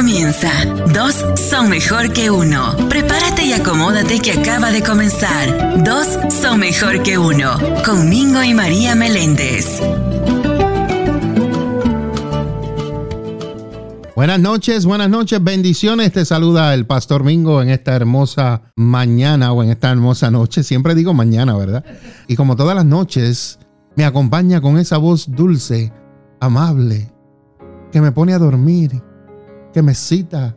comienza. Dos son mejor que uno. Prepárate y acomódate que acaba de comenzar. Dos son mejor que uno. Con Mingo y María Meléndez. Buenas noches, buenas noches, bendiciones. Te saluda el Pastor Mingo en esta hermosa mañana o en esta hermosa noche. Siempre digo mañana, ¿verdad? Y como todas las noches, me acompaña con esa voz dulce, amable, que me pone a dormir que me cita,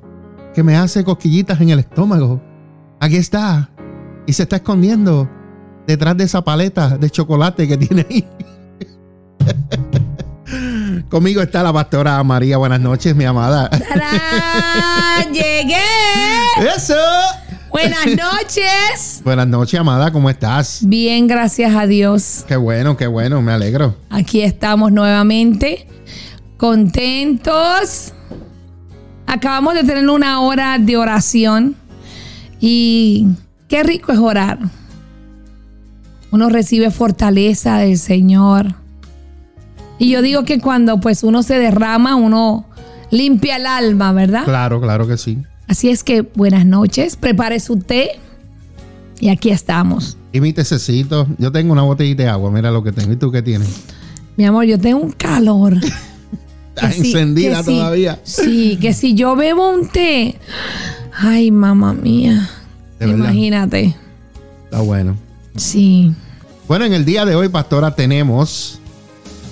que me hace cosquillitas en el estómago. Aquí está. Y se está escondiendo detrás de esa paleta de chocolate que tiene ahí. Conmigo está la pastora María. Buenas noches, mi amada. ¡Llegué! ¡Eso! Buenas noches. Buenas noches, amada. ¿Cómo estás? Bien, gracias a Dios. Qué bueno, qué bueno. Me alegro. Aquí estamos nuevamente. Contentos acabamos de tener una hora de oración y qué rico es orar. Uno recibe fortaleza del Señor. Y yo digo que cuando pues uno se derrama, uno limpia el alma, ¿verdad? Claro, claro que sí. Así es que buenas noches, prepare su té y aquí estamos. Y mi tececito, yo tengo una botellita de agua, mira lo que tengo. ¿Y tú qué tienes? Mi amor, yo tengo un calor. Está encendida todavía. Sí, que si yo bebo un té. Ay, mamá mía. Imagínate. Está bueno. Sí. Bueno, en el día de hoy, pastora, tenemos,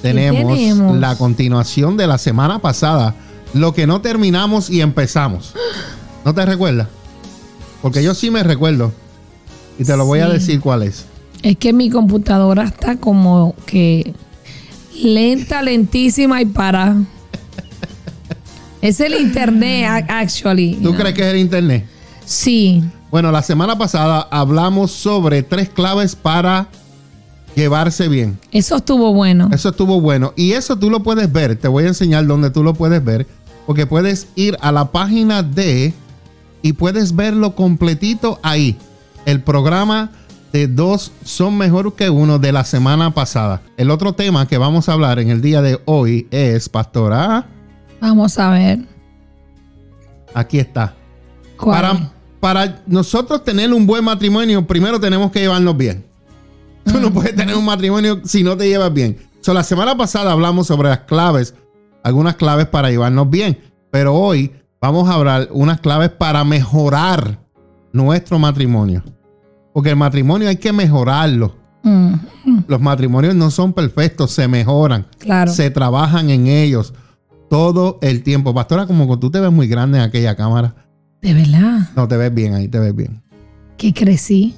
tenemos, tenemos la continuación de la semana pasada. Lo que no terminamos y empezamos. ¿No te recuerdas? Porque yo sí me recuerdo. Y te lo voy a decir cuál es. Es que mi computadora está como que lenta, lentísima y para. Es el internet, actually. ¿Tú crees que es el internet? Sí. Bueno, la semana pasada hablamos sobre tres claves para llevarse bien. Eso estuvo bueno. Eso estuvo bueno. Y eso tú lo puedes ver. Te voy a enseñar dónde tú lo puedes ver. Porque puedes ir a la página de y puedes verlo completito ahí. El programa de dos son mejor que uno de la semana pasada. El otro tema que vamos a hablar en el día de hoy es, pastora. Vamos a ver. Aquí está. Para, para nosotros tener un buen matrimonio, primero tenemos que llevarnos bien. Tú no puedes tener un matrimonio si no te llevas bien. So, la semana pasada hablamos sobre las claves, algunas claves para llevarnos bien. Pero hoy vamos a hablar unas claves para mejorar nuestro matrimonio. Porque el matrimonio hay que mejorarlo. Mm. Los matrimonios no son perfectos, se mejoran. Claro. Se trabajan en ellos todo el tiempo. Pastora, como que tú te ves muy grande en aquella cámara. ¿De verdad? No, te ves bien ahí, te ves bien. Que crecí.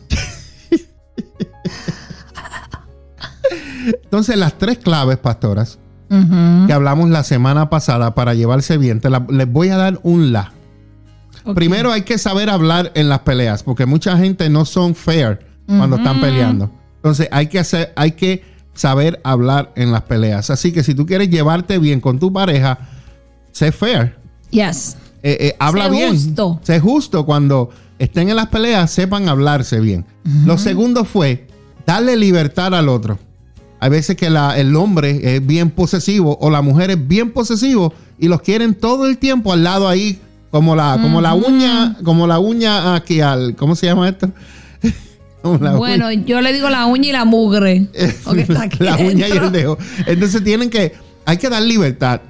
Entonces, las tres claves, pastoras, que hablamos la semana pasada para llevarse bien, les voy a dar un la. Primero hay que saber hablar en las peleas, porque mucha gente no son fair cuando están peleando. Entonces hay que hacer, hay que saber hablar en las peleas. Así que si tú quieres llevarte bien con tu pareja, sé fair. Yes. Eh, eh, habla bien. Justo. Sé justo cuando estén en las peleas, sepan hablarse bien. Lo segundo fue darle libertad al otro. Hay veces que el hombre es bien posesivo o la mujer es bien posesivo y los quieren todo el tiempo al lado ahí como la, como la uña, como la uña aquí al, ¿cómo se llama esto? bueno, yo le digo la uña y la mugre. la uña y el dedo. Entonces tienen que, hay que dar libertad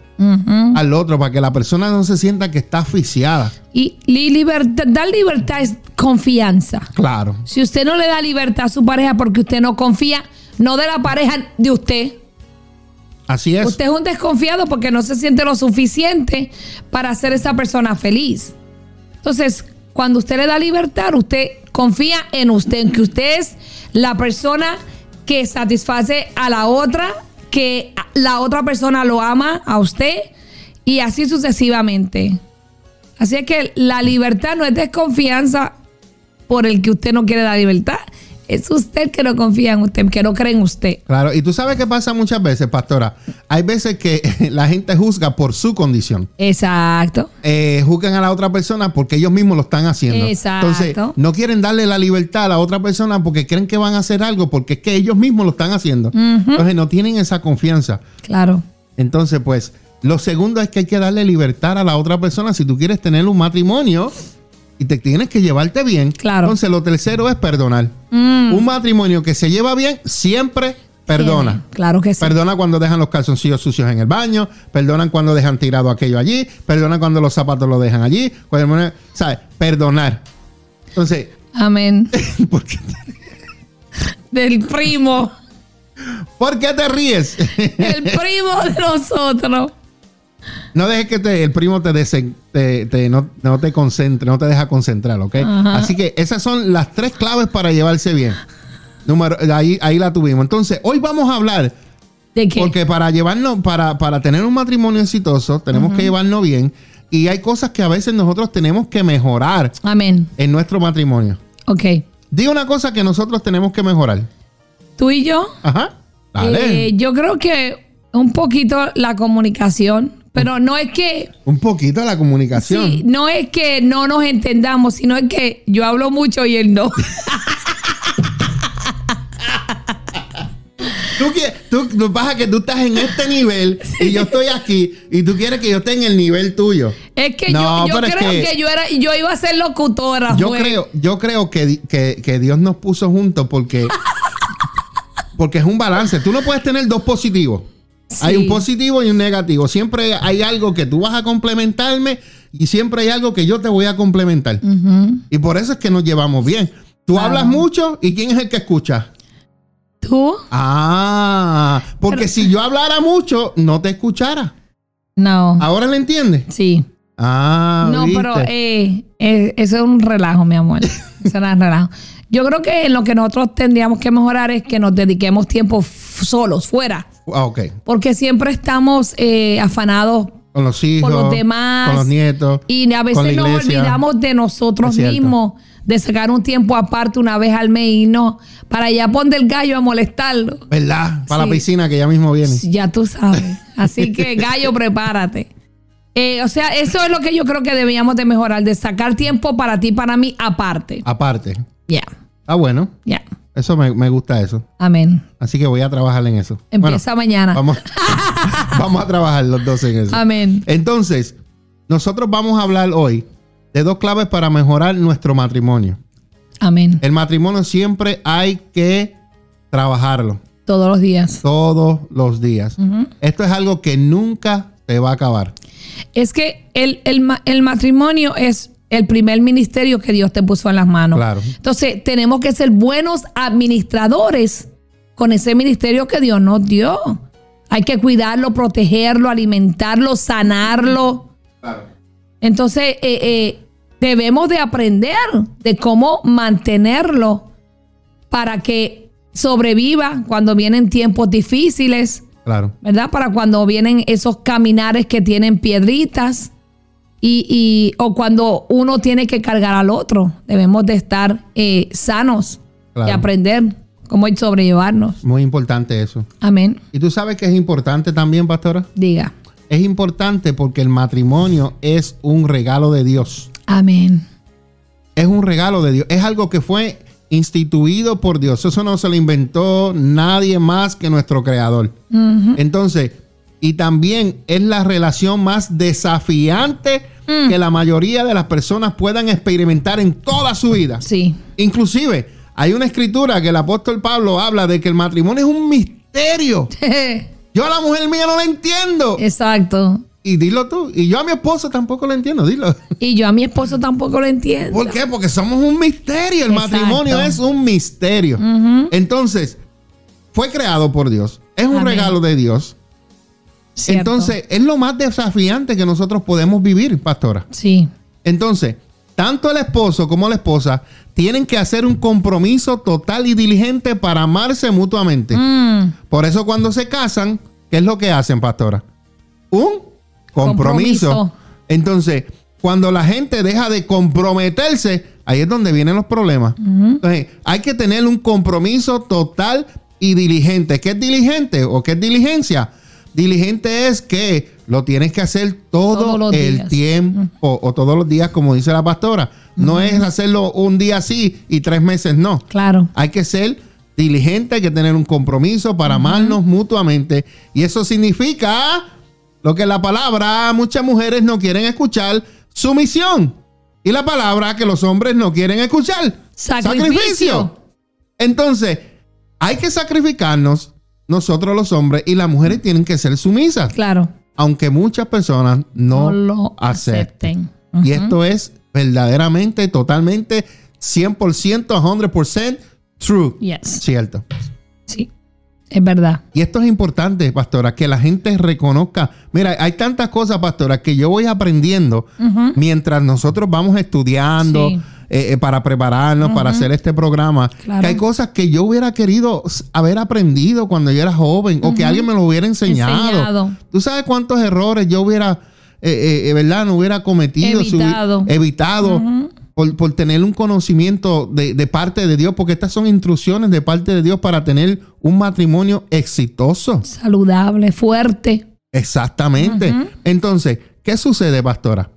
al otro para que la persona no se sienta que está asfixiada. Y libertad, dar libertad es confianza. Claro. Si usted no le da libertad a su pareja porque usted no confía, no de la pareja de usted. Así es. Usted es un desconfiado porque no se siente lo suficiente para hacer esa persona feliz. Entonces, cuando usted le da libertad, usted confía en usted, en que usted es la persona que satisface a la otra, que la otra persona lo ama a usted y así sucesivamente. Así que la libertad no es desconfianza por el que usted no quiere dar libertad, es usted que no confía en usted, que no cree en usted. Claro, y tú sabes qué pasa muchas veces, pastora. Hay veces que la gente juzga por su condición. Exacto. Eh, juzgan a la otra persona porque ellos mismos lo están haciendo. Exacto. Entonces, no quieren darle la libertad a la otra persona porque creen que van a hacer algo porque es que ellos mismos lo están haciendo. Entonces, no tienen esa confianza. Claro. Entonces, pues, Lo segundo es que hay que darle libertad a la otra persona si tú quieres tener un matrimonio y te tienes que llevarte bien. Claro. Entonces lo tercero es perdonar. Mm. Un matrimonio que se lleva bien siempre perdona. Claro que sí. Perdona cuando dejan los calzoncillos sucios en el baño, perdonan cuando dejan tirado aquello allí, perdonan cuando los zapatos lo dejan allí, cuando- ¿sabes? Perdonar. Entonces, Amén. ¿por qué, Del primo. por qué te ríes? El primo de nosotros. No dejes que te- el primo te, desen- te- te- no, no te concentre, no te deja concentrar, ¿ok? Ajá. Así que esas son las tres claves para llevarse bien. Número, ahí, ahí la tuvimos. Entonces, hoy vamos a hablar ¿De qué? Porque para llevarnos, para, para tener un matrimonio exitoso, tenemos que llevarnos bien. Y hay cosas que a veces nosotros tenemos que mejorar Amén. en nuestro matrimonio. Ok. Di una cosa que nosotros tenemos que mejorar. Tú y yo. Ajá. Dale. eh, yo creo que un poquito la comunicación. Pero no es que. un poquito la comunicación. Sí, no es que no nos entendamos, sino es que yo hablo mucho y él no. Tú, tú, tú pasa que tú estás en este nivel y yo estoy aquí y tú quieres que yo esté en el nivel tuyo. Es que No, yo, yo es creo que- que, yo era, yo iba a ser locutora. Yo fue. creo, yo creo que- que Dios nos puso juntos porque, porque es un balance. Tú no puedes tener dos positivos. Hay un positivo y un negativo. Siempre hay algo que tú vas a complementarme y siempre hay algo que yo te voy a complementar. Y por eso es que nos llevamos bien. Tú hablas mucho y ¿quién es el que escucha? ¿Tú? Ah, porque Pero- si yo hablara mucho, no te escuchara. No. ¿Ahora le entiendes? Sí. Ah, no, ¿viste? pero eh, eh, eso es un relajo, mi amor. Eso es relajo. Yo creo que lo que nosotros tendríamos que mejorar es que nos dediquemos tiempo solos, fuera. Ah, ok. Porque siempre estamos eh, afanados Con los hijos. los demás. Con los nietos. y a con veces nos olvidamos de nosotros mismos, de sacar un tiempo aparte una vez al mes y no, para allá poner el gallo a molestarlo. ¿Verdad? Para Sí. la piscina que ya mismo viene. Ya tú sabes. Así que, gallo, prepárate. Eh, o sea, eso es lo que yo creo que debíamos de mejorar, de sacar tiempo para ti, para mí, aparte. Aparte. Ya, Ah, bueno. ya. Eso me, me gusta eso. Amén. Así que voy a trabajar en eso. Empieza Bueno, mañana. Vamos, vamos a trabajar los dos en eso. Amén. Entonces, nosotros vamos a hablar hoy de dos claves para mejorar nuestro matrimonio. Amén. El matrimonio siempre hay que trabajarlo Todos los días. todos los días. Esto es algo que nunca se va a acabar. Es que el, el el matrimonio es el primer ministerio que Dios te puso en las manos. Claro. Entonces, tenemos que ser buenos administradores con ese ministerio que Dios nos dio. Hay que cuidarlo, protegerlo, alimentarlo, sanarlo. Entonces, eh, eh, debemos de aprender de cómo mantenerlo para que sobreviva cuando vienen tiempos difíciles. Claro. ¿verdad? Para cuando vienen esos caminares que tienen piedritas y, y- o cuando uno tiene que cargar al otro. Debemos de estar eh, sanos y aprender cómo sobrellevarnos. Muy importante eso. Amén. Y tú sabes que es importante también, pastora. Diga. Es importante porque el matrimonio es un regalo de Dios. Amén. Es un regalo de Dios. Es algo que fue instituido por Dios. Eso no se lo inventó nadie más que nuestro creador. Entonces, y también es la relación más desafiante Mm. que la mayoría de las personas puedan experimentar en toda su vida. Sí. Inclusive, hay una escritura que el apóstol Pablo habla de que el matrimonio es un misterio. Yo a la mujer mía no la entiendo. Exacto. Y dilo tú. Y yo a mi esposo tampoco lo entiendo. Dilo. Y yo a mi esposo tampoco lo entiendo. ¿Por qué? Porque somos un misterio. El Exacto. matrimonio es un misterio. Entonces, fue creado por Dios. Es un Amén. regalo de Dios. Cierto. Entonces, es lo más desafiante que nosotros podemos vivir, pastora. Sí. Entonces, tanto el esposo como la esposa tienen que hacer un compromiso total y diligente para amarse mutuamente. Mm. Por eso cuando se casan, ¿qué es lo que hacen, pastora? Un compromiso. Compromiso. Entonces, cuando la gente deja de comprometerse, ahí es donde vienen los problemas. Entonces, hay que tener un compromiso total y diligente. ¿Qué es diligente o qué es diligencia? Diligente es que lo tienes que hacer todo el días. tiempo o todos los días, como dice la pastora. No es hacerlo un día sí y tres meses no. Claro. Hay que ser diligente, hay que tener un compromiso para amarnos mutuamente. Y eso significa Lo que la palabra, muchas mujeres no quieren escuchar sumisión. Y la palabra que los hombres no quieren escuchar, Sacrificio. Entonces, hay que sacrificarnos nosotros los hombres y las mujeres tienen que ser sumisas, Claro. aunque muchas personas no, No lo acepten. acepten. Y esto es verdaderamente, totalmente, 100%, 100% true. Yes. Cierto. Sí. Es verdad. Y esto es importante, pastora, que la gente reconozca. Mira, hay tantas cosas, pastora, que yo voy aprendiendo mientras nosotros vamos estudiando Sí. Eh, eh, para prepararnos, para hacer este programa. Claro. Que hay cosas que yo hubiera querido haber aprendido cuando yo era joven o que alguien me lo hubiera enseñado. Enseñado. ¿Tú sabes cuántos errores yo hubiera, eh, ¿verdad? No hubiera cometido. Evitado. por, por tener un conocimiento de, de parte de Dios, porque estas son instrucciones de parte de Dios para tener un matrimonio exitoso. Saludable, fuerte. Exactamente. Entonces, ¿qué sucede, pastora?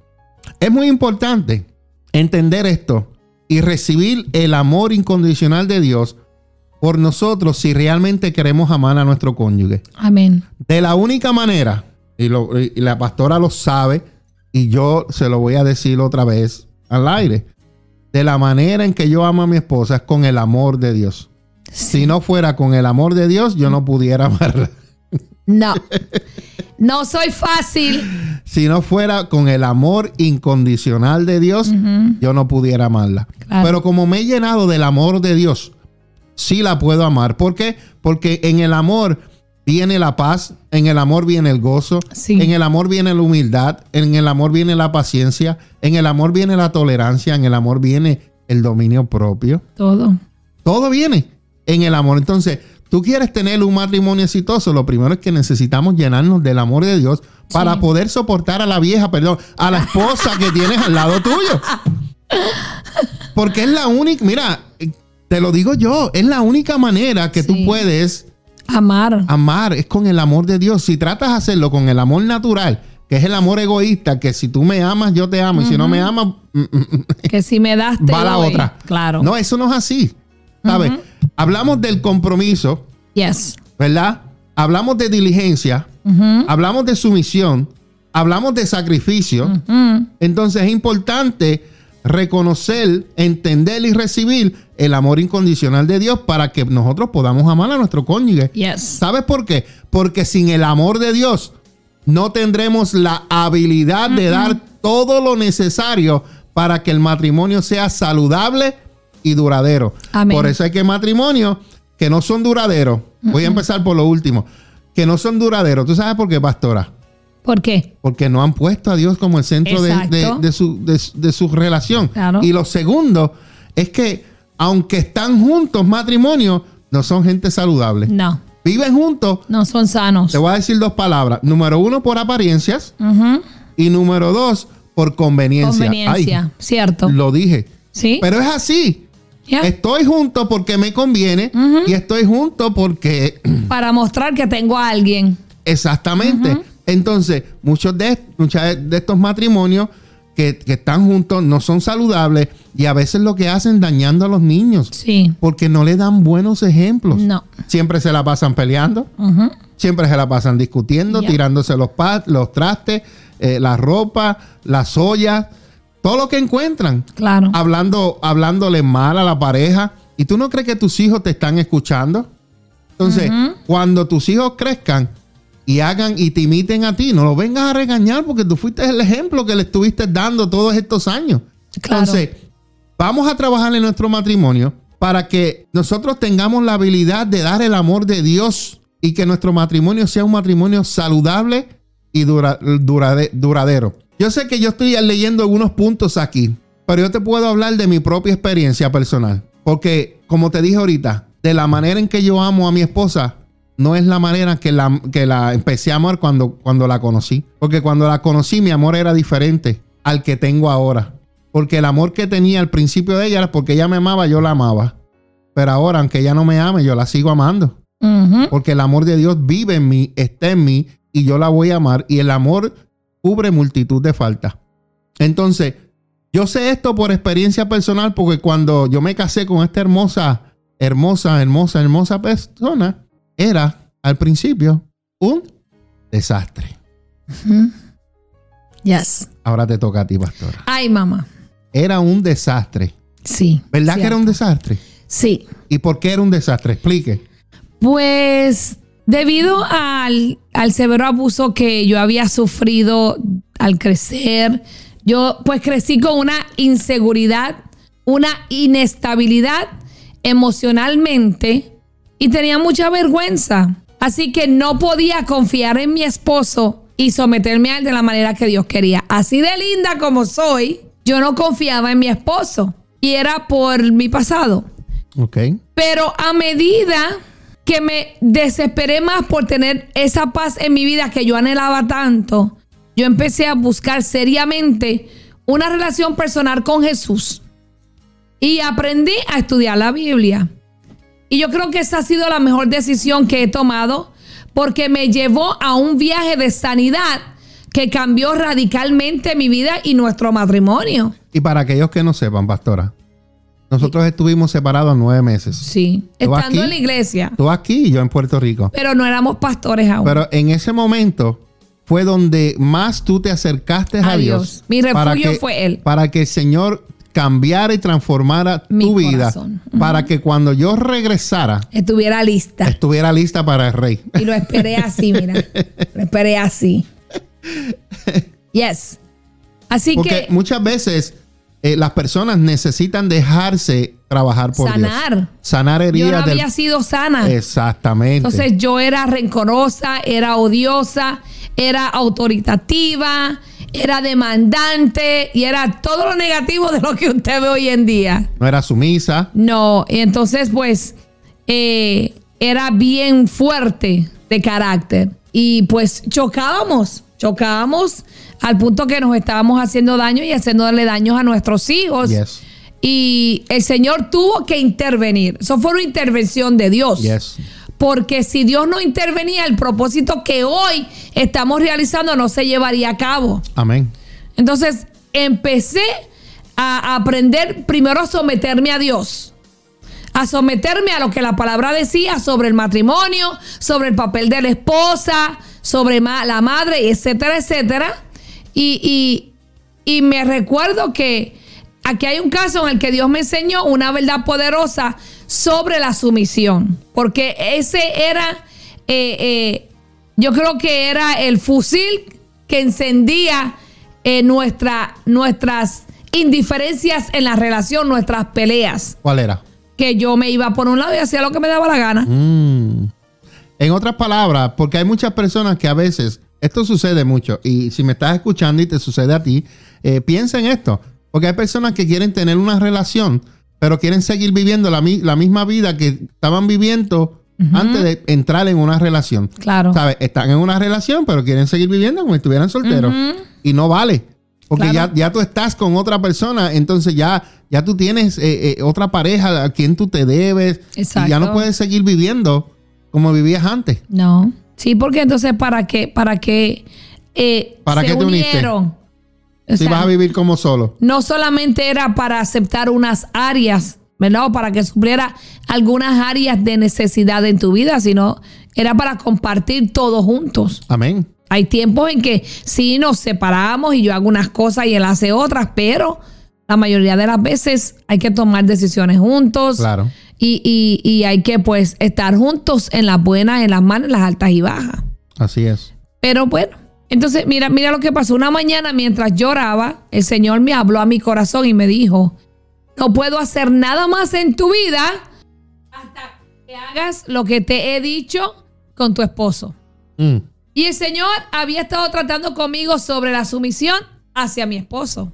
Es muy importante entender esto y recibir el amor incondicional de Dios por nosotros si realmente queremos amar a nuestro cónyuge. Amén. De la única manera, y, lo- y la pastora lo sabe, y yo se lo voy a decir otra vez al aire, de la manera en que yo amo a mi esposa es con el amor de Dios. Si no fuera con el amor de Dios, yo no pudiera amarla. No. No soy fácil. Si no fuera con el amor incondicional de Dios, yo no pudiera amarla. Claro. Pero como me he llenado del amor de Dios, sí la puedo amar. ¿Por qué? Porque en el amor viene la paz, en el amor viene el gozo, Sí. en el amor viene la humildad, en el amor viene la paciencia, en el amor viene la tolerancia, en el amor viene el dominio propio. Todo. Todo viene en el amor. Entonces, tú quieres tener un matrimonio exitoso, lo primero es que necesitamos llenarnos del amor de Dios para Sí. poder soportar a la vieja, perdón, a la esposa que tienes al lado tuyo. Porque es la única, mira, te lo digo yo, es la única manera que tú puedes Amar. amar, es con el amor de Dios. Si tratas de hacerlo con el amor natural, que es el amor egoísta, que si tú me amas, yo te amo, y si no me amas, mm, mm, mm, Que si me das, te va la doy. otra. Claro. No, eso no es así. ¿Sabes? Hablamos del compromiso, Yes. ¿verdad? Hablamos de diligencia, hablamos de sumisión, hablamos de sacrificio. Entonces es importante reconocer, entender y recibir el amor incondicional de Dios para que nosotros podamos amar a nuestro cónyuge. Yes. ¿Sabes por qué? Porque sin el amor de Dios no tendremos la habilidad de dar todo lo necesario para que el matrimonio sea saludable y duradero. Amén. Por eso hay que matrimonios que no son duraderos. Voy a empezar por lo último. Que no son duraderos. ¿Tú sabes por qué, pastora? ¿Por qué? Porque no han puesto a Dios como el centro de, Exacto. de- de su, de- su relación. Claro. Y lo segundo es que, aunque están juntos, matrimonio, no son gente saludable. No. Viven juntos, No son sanos. te voy a decir dos palabras. Número uno, por apariencias. Y número dos, por conveniencia. Conveniencia. Ay, Cierto. lo dije. ¿Sí? Pero es así. Estoy junto porque me conviene y estoy junto porque Para mostrar que tengo a alguien. exactamente. Entonces, muchos de, muchas de estos matrimonios que, que están juntos no son saludables y a veces lo que hacen dañando a los niños Sí. porque no le dan buenos ejemplos. No. Siempre se la pasan peleando, Ujú. siempre se la pasan discutiendo, tirándose los, los trastes, eh, la ropa, las ollas, todo lo que encuentran. Claro. hablando, hablándole mal a la pareja. ¿Y tú no crees que tus hijos te están escuchando? Entonces, cuando tus hijos crezcan y hagan y te imiten a ti, no los vengas a regañar porque tú fuiste el ejemplo que le estuviste dando todos estos años. Claro. Entonces, vamos a trabajar en nuestro matrimonio para que nosotros tengamos la habilidad de dar el amor de Dios y que nuestro matrimonio sea un matrimonio saludable y dura- durade- duradero. Yo sé que yo estoy leyendo algunos puntos aquí, pero yo te puedo hablar de mi propia experiencia personal. Porque, como te dije ahorita, de la manera en que yo amo a mi esposa, no es la manera que la, que la empecé a amar cuando, cuando la conocí. Porque cuando la conocí, mi amor era diferente al que tengo ahora. Porque el amor que tenía al principio de ella era porque ella me amaba, yo la amaba. Pero ahora, aunque ella no me ame, yo la sigo amando. Porque el amor de Dios vive en mí, está en mí y yo la voy a amar. Y el amor cubre multitud de faltas. Entonces, yo sé esto por experiencia personal porque cuando yo me casé con esta hermosa, hermosa, hermosa, hermosa persona, era al principio un desastre. Yes. Ahora te toca a ti, pastora. Ay, mamá. Era un desastre. Sí. ¿Verdad que era un desastre? Sí. ¿Y por qué era un desastre? Explique. Pues debido al, al severo abuso que yo había sufrido al crecer, yo pues crecí con una inseguridad, una inestabilidad emocionalmente y tenía mucha vergüenza. Así que no podía confiar en mi esposo y someterme a él de la manera que Dios quería. Así de linda como soy, yo no confiaba en mi esposo y era por mi pasado. Ok. Pero a medida que me desesperé más por tener esa paz en mi vida que yo anhelaba tanto, yo empecé a buscar seriamente una relación personal con Jesús. Y aprendí a estudiar la Biblia. Y yo creo que esa ha sido la mejor decisión que he tomado porque me llevó a un viaje de sanidad que cambió radicalmente mi vida y nuestro matrimonio. Y para aquellos que no sepan, pastora, nosotros estuvimos separados nueve meses. Sí, ¿Tú estando aquí? en la iglesia. Tú aquí y yo en Puerto Rico. Pero no éramos pastores aún. Pero en ese momento fue donde más tú te acercaste a, A Dios. Dios. Mi refugio fue Él. Para que el Señor cambiara y transformara Mi tu vida. Para que cuando yo regresara, Estuviera lista. estuviera lista para el rey. Y lo esperé así, mira. Lo esperé así. Yes. Así Porque que muchas veces eh, las personas necesitan dejarse trabajar por sanar. Dios. Sanar Yo heridas no del- había sido sana. Exactamente. Entonces yo era rencorosa, era odiosa, era autoritativa, era demandante y era todo lo negativo de lo que usted ve hoy en día. no era sumisa. No, y entonces pues eh, era bien fuerte de carácter y pues chocábamos, chocábamos al punto que nos estábamos haciendo daño y haciéndole daños a nuestros hijos. Yes. Y el Señor tuvo que intervenir. Eso fue una intervención de Dios. Yes. Porque si Dios no intervenía, el propósito que hoy estamos realizando no se llevaría a cabo. Amén. Entonces empecé a aprender primero a someterme a Dios, a someterme a lo que la palabra decía sobre el matrimonio, sobre el papel de la esposa, sobre ma- la madre, etcétera, etcétera. Y, y- y me recuerdo que aquí hay un caso en el que Dios me enseñó una verdad poderosa sobre la sumisión, porque ese era, eh, eh, yo creo que era el fusil que encendía eh, nuestra, nuestras indiferencias en la relación, nuestras peleas, ¿Cuál era? que yo me iba por un lado y hacía lo que me daba la gana. Mm. En otras palabras, porque hay muchas personas que a veces, esto sucede mucho, y si me estás escuchando y te sucede a ti, eh, piensa en esto, porque hay personas que quieren tener una relación, pero quieren seguir viviendo la, mi- la misma vida que estaban viviendo antes de entrar en una relación. Claro. ¿Sabes? Están en una relación, pero quieren seguir viviendo como si estuvieran solteros. Y no vale. Porque Claro. ya, ya tú estás con otra persona, entonces ya, ya tú tienes eh, eh, otra pareja a quien tú te debes. Y ya no Exacto. puedes seguir viviendo como vivías antes. No. Sí, porque entonces para qué, para qué eh, ¿Para se qué te uniste? unieron. O si sea, vas a vivir como solo. no solamente era para aceptar unas áreas, ¿verdad? O para que supliera algunas áreas de necesidad en tu vida, sino era para compartir todos juntos. Amén. Hay tiempos en que sí nos separamos y yo hago unas cosas y él hace otras, pero la mayoría de las veces hay que tomar decisiones juntos. Claro. Y, y- y hay que pues estar juntos en las buenas, en las malas, en las altas y bajas. Así es. Pero bueno, entonces mira, mira lo que pasó. Una mañana mientras lloraba, el Señor me habló a mi corazón y me dijo, no puedo hacer nada más en tu vida hasta que hagas lo que te he dicho con tu esposo. Mm. Y el Señor había estado tratando conmigo sobre la sumisión hacia mi esposo.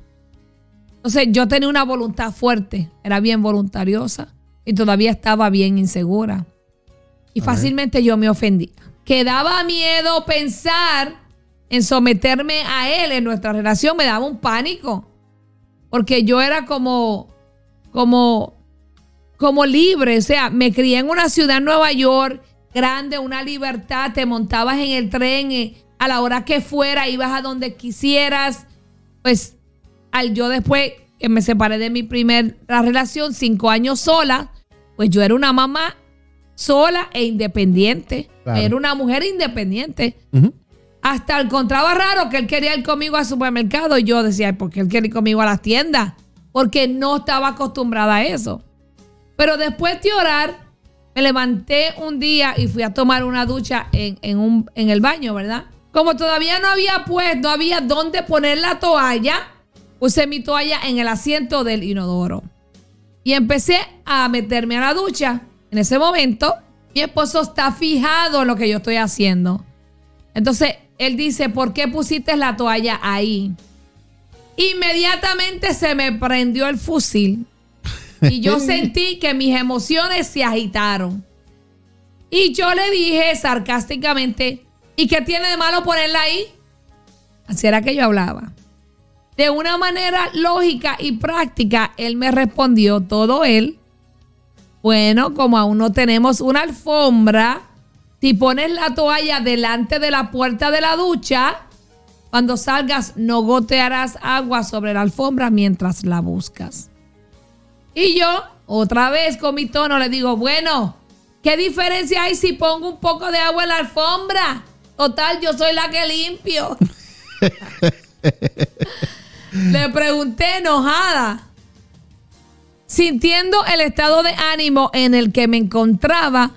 Entonces yo tenía una voluntad fuerte, era bien voluntariosa y todavía estaba bien insegura. Y fácilmente yo me ofendía. Que daba miedo pensar en someterme a él en nuestra relación, me daba un pánico. Porque yo era como, como, como libre. O sea, me crié en una ciudad en Nueva York, grande, una libertad. Te montabas en el tren eh, a la hora que fuera, ibas a donde quisieras. Pues al yo después que me separé de mi primera relación, cinco años sola, pues yo era una mamá sola e independiente. Claro. Era una mujer independiente. Ujú. hasta encontraba raro que él quería ir conmigo al supermercado. Y yo decía, ¿por qué él quiere ir conmigo a las tiendas? Porque no estaba acostumbrada a eso. Pero después de orar, me levanté un día y fui a tomar una ducha en, un, en el baño, ¿verdad? Como todavía no había pues, no había dónde poner la toalla, puse mi toalla en el asiento del inodoro. Y empecé a meterme a la ducha. En ese momento, mi esposo está fijado en lo que yo estoy haciendo. Entonces, él dice, ¿por qué pusiste la toalla ahí? Inmediatamente se me prendió el fusil y yo sentí que mis emociones se agitaron. Y yo le dije sarcásticamente, ¿y qué tiene de malo ponerla ahí? Así era que yo hablaba. De una manera lógica y práctica, él me respondió todo él. Bueno, como aún no tenemos una alfombra, si pones la toalla delante de la puerta de la ducha, cuando salgas no gotearás agua sobre la alfombra mientras la buscas. Y yo, otra vez con mi tono, le digo, bueno, ¿qué diferencia hay si pongo un poco de agua en la alfombra? Total, yo soy la que limpio. le pregunté enojada. Sintiendo el estado de ánimo en el que me encontraba,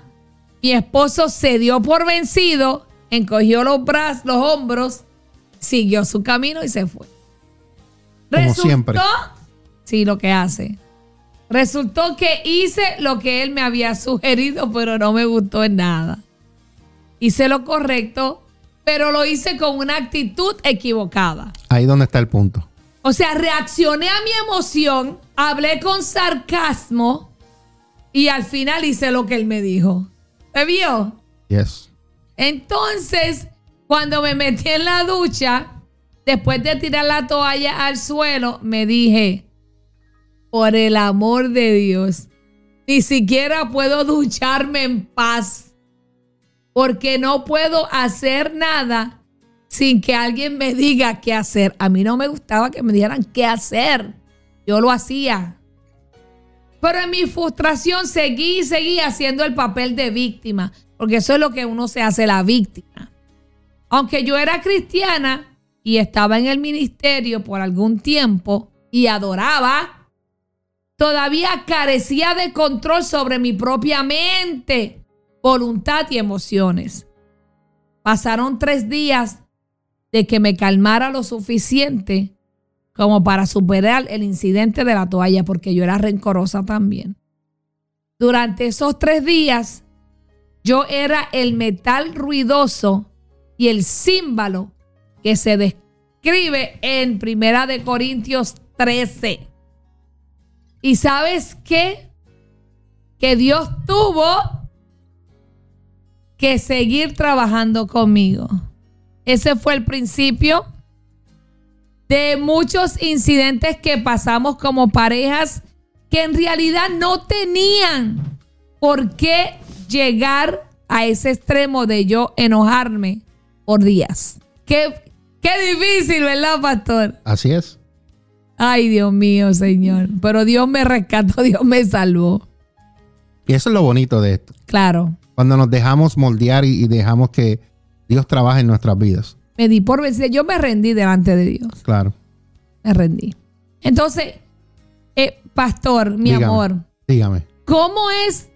mi esposo se dio por vencido, encogió los brazos, los hombros, siguió su camino y se fue. Como siempre. Sí, lo que hace. Resultó que hice lo que él me había sugerido, pero no me gustó en nada. Hice lo correcto, pero lo hice con una actitud equivocada. Ahí donde está el punto. O sea, reaccioné a mi emoción, hablé con sarcasmo y al final hice lo que él me dijo. ¿Me vio? Yes. Entonces, cuando me metí en la ducha, después de tirar la toalla al suelo, me dije, por el amor de Dios, ni siquiera puedo ducharme en paz, porque no puedo hacer nada sin que alguien me diga qué hacer. A mí no me gustaba que me dijeran qué hacer. Yo lo hacía. Pero en mi frustración seguí y seguí haciendo el papel de víctima, porque eso es lo que uno se hace la víctima. Aunque yo era cristiana y estaba en el ministerio por algún tiempo y adoraba, todavía carecía de control sobre mi propia mente, voluntad y emociones. Pasaron tres días de que me calmara lo suficiente como para superar el incidente de la toalla, porque yo era rencorosa también. Durante esos tres días, yo era el metal ruidoso y el símbolo que se describe en Primera de Corintios 13. ¿Y sabes qué? Que Dios tuvo que seguir trabajando conmigo. Ese fue el principio de muchos incidentes que pasamos como parejas que en realidad no tenían por qué llegar a ese extremo de yo enojarme por días. Qué, qué difícil, ¿verdad, pastor? Así es. Ay, Dios mío, Señor. Pero Dios me rescató, Dios me salvó. Y eso es lo bonito de esto. Claro. Cuando nos dejamos moldear y, y dejamos que Dios trabaje en nuestras vidas me di por vencida. Yo me rendí delante de Dios. Claro. Me rendí. Entonces, eh, pastor, mi amor. Dígame. ¿Cómo es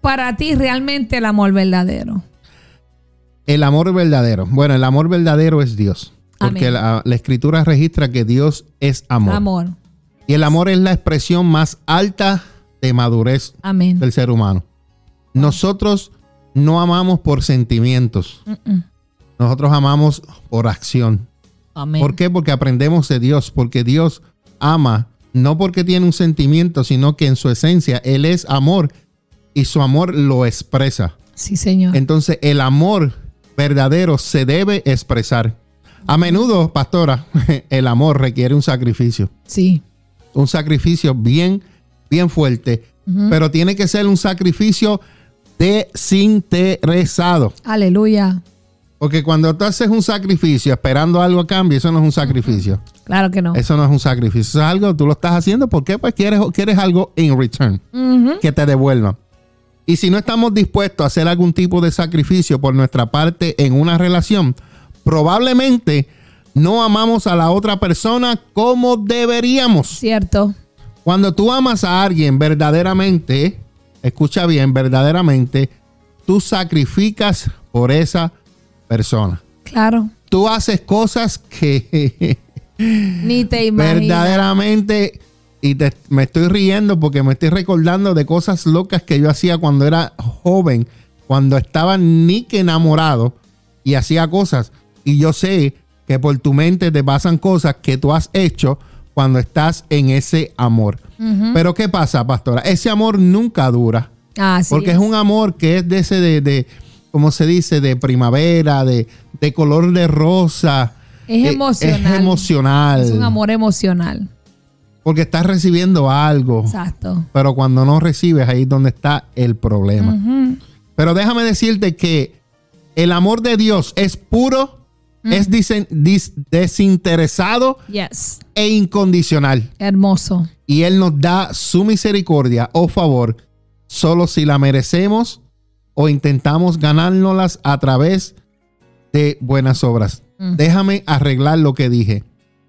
para ti realmente el amor verdadero? El amor verdadero. Bueno, el amor verdadero es Dios. Porque la, escritura registra que Dios es amor. Amor. Y el amor es la expresión más alta de madurez del ser humano. Nosotros no amamos por sentimientos. Nosotros amamos por acción. Amén. ¿Por qué? Porque aprendemos de Dios, porque Dios ama, no porque tiene un sentimiento, sino que en su esencia Él es amor y su amor lo expresa. Sí, Señor. Entonces el amor verdadero se debe expresar. A menudo, pastora, el amor requiere un sacrificio. Sí. Un sacrificio bien, bien fuerte, pero tiene que ser un sacrificio desinteresado. Aleluya. Porque cuando tú haces un sacrificio esperando algo a cambio, eso no es un sacrificio. Claro que no. Eso no es un sacrificio. Eso es algo, tú lo estás haciendo porque pues quieres, quieres algo en return, que te devuelva. Y si no estamos dispuestos a hacer algún tipo de sacrificio por nuestra parte en una relación, probablemente no amamos a la otra persona como deberíamos. Cierto. Cuando tú amas a alguien verdaderamente, escucha bien, verdaderamente, tú sacrificas por esa persona. Claro. Tú haces cosas que Ni te imaginas. verdaderamente y te- me estoy riendo porque me estoy recordando de cosas locas que yo hacía cuando era joven, cuando estaba ni que enamorado y hacía cosas. Y yo sé que por tu mente te pasan cosas que tú has hecho cuando estás en ese amor. Pero ¿qué pasa, pastora? Ese amor nunca dura. Así Porque es un amor que es de ese de, de como se dice, de primavera, de, de color de rosa. Es Eh, emocional. Es emocional. Es un amor emocional. Porque estás recibiendo algo. Exacto. Pero cuando no recibes, ahí es donde está el problema. Pero déjame decirte que el amor de Dios es puro, es disen- dis- desinteresado Yes. e incondicional. Hermoso. Y Él nos da su misericordia o favor solo si la merecemos o intentamos ganárnoslas a través de buenas obras. Mm. Déjame arreglar lo que dije.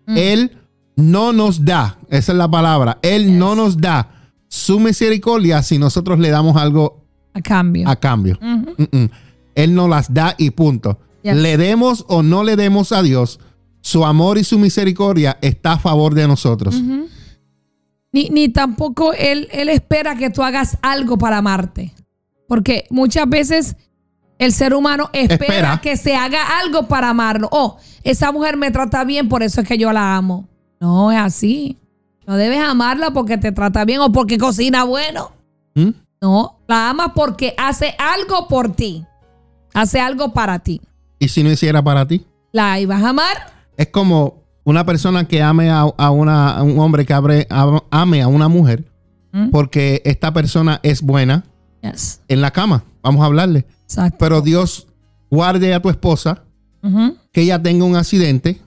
Él no nos da, esa es la palabra, Él no nos da su misericordia si nosotros le damos algo A cambio. a cambio. Él nos las da y punto. Yes. Le demos o no le demos a Dios, su amor y su misericordia está a favor de nosotros. Ni, ni tampoco él, él espera que tú hagas algo para amarte. Porque muchas veces el ser humano espera, Espera. que se haga algo para amarlo. Oh, esa mujer me trata bien, por eso es que yo la amo. No es así. No debes amarla porque te trata bien o porque cocina bueno. ¿Mm? No, la amas porque hace algo por ti. Hace algo para ti. ¿Y si no hiciera para ti? ¿La ibas a amar? Es como una persona que ame a, a una, a un hombre que abre- a- ame a una mujer Mm. porque esta persona es buena Yes. en la cama. Vamos a hablarle. Exacto. Pero Dios guarde a tu esposa que ella tenga un accidente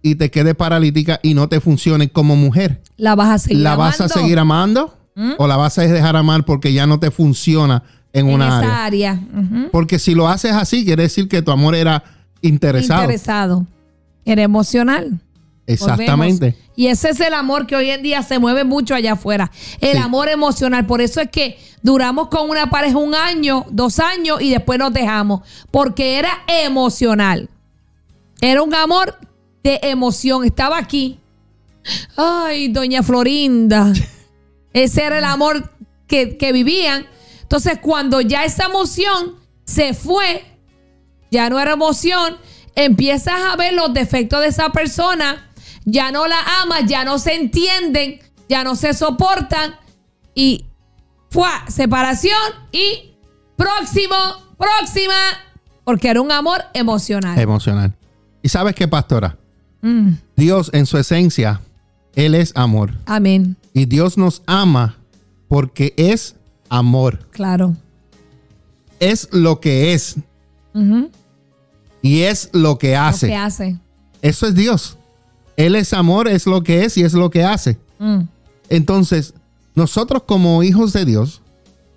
y te quede paralítica y no te funcione como mujer. La vas a seguir ¿La vas a amando seguir amando ¿Mm? o la vas a dejar amar porque ya no te funciona en, en una esa área? Porque si lo haces así, quiere decir que tu amor era interesado. interesado. Era emocional. Exactamente. Volvemos. Y ese es el amor que hoy en día se mueve mucho allá afuera. El Sí. amor emocional. Por eso es que duramos con una pareja un año, dos años y después nos dejamos. Porque era emocional. Era un amor de emoción. Estaba aquí. Ay, doña Florinda. Ese era el amor que, que vivían. Entonces, cuando ya esa emoción se fue, ya no era emoción, empiezas a ver los defectos de esa persona, ya no la amas, ya no se entienden, ya no se soportan y fue separación y próximo, próxima, porque era un amor emocional. Emocional. ¿Y sabes qué, pastora? Mm, Dios en su esencia, Él es amor. amén, Y Dios nos ama porque es amor. claro. Es lo que es y es lo que Lo hace. que hace. Eso es Dios. Él es amor, es lo que es y es lo que hace. Mm, Entonces, nosotros como hijos de Dios,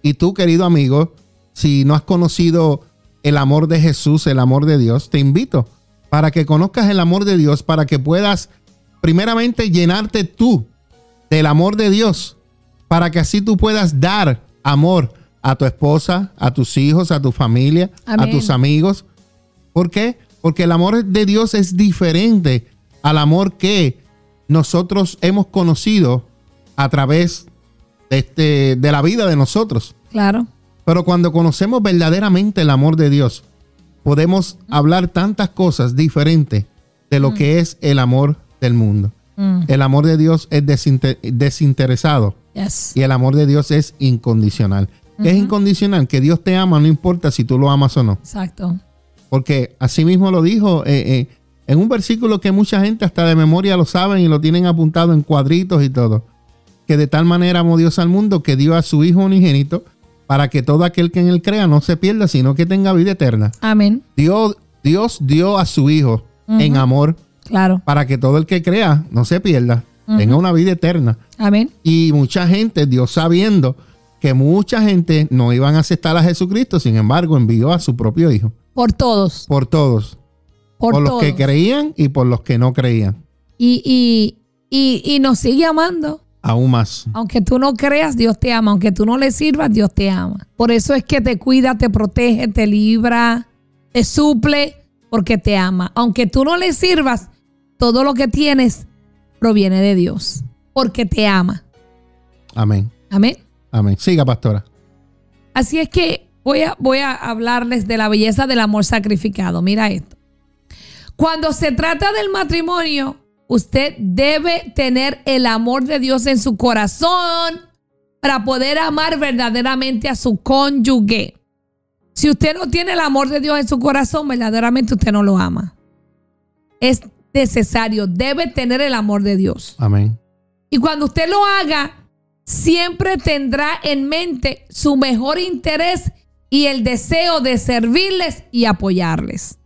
y tú querido amigo, si no has conocido el amor de Jesús, el amor de Dios, te invito para que conozcas el amor de Dios, para que puedas primeramente llenarte tú del amor de Dios, para que así tú puedas dar amor a tu esposa, a tus hijos, a tu familia, a tus amigos. ¿Por qué? Porque el amor de Dios es diferente al amor que nosotros hemos conocido a través de, este, de la vida de nosotros. claro. Pero cuando conocemos verdaderamente el amor de Dios, podemos hablar tantas cosas diferentes de lo que es el amor del mundo. Mm, El amor de Dios es desinter- desinteresado yes. y el amor de Dios es incondicional. ¿Qué es incondicional? Que Dios te ama, no importa si tú lo amas o no. Exacto. Porque así mismo lo dijo eh, eh, en un versículo que mucha gente hasta de memoria lo saben y lo tienen apuntado en cuadritos y todo. Que de tal manera amó Dios al mundo que dio a su Hijo unigénito para que todo aquel que en él crea no se pierda, sino que tenga vida eterna. Amén. Dios, Dios dio a su Hijo en amor Claro. para que todo el que crea no se pierda, tenga una vida eterna. Amén. Y mucha gente, Dios sabiendo que mucha gente no iban a aceptar a Jesucristo, sin embargo envió a su propio Hijo Por todos. por todos. Por, Por los que creían y por los que no creían. y, y, y, y nos sigue amando. Aún más. Aunque tú no creas, Dios te ama. Aunque tú no le sirvas, Dios te ama. Por eso es que te cuida, te protege, te libra, te suple, porque te ama. Aunque tú no le sirvas, todo lo que tienes proviene de Dios, porque te ama. Amén. Amén. Amén. Siga, pastora. Así es que voy a, voy a hablarles de la belleza del amor sacrificado. Mira esto. Cuando se trata del matrimonio, usted debe tener el amor de Dios en su corazón para poder amar verdaderamente a su cónyuge. Si usted no tiene el amor de Dios en su corazón, verdaderamente usted no lo ama. Es necesario, debe tener el amor de Dios. Amén. Y cuando usted lo haga, siempre tendrá en mente su mejor interés y el deseo de servirles y apoyarles.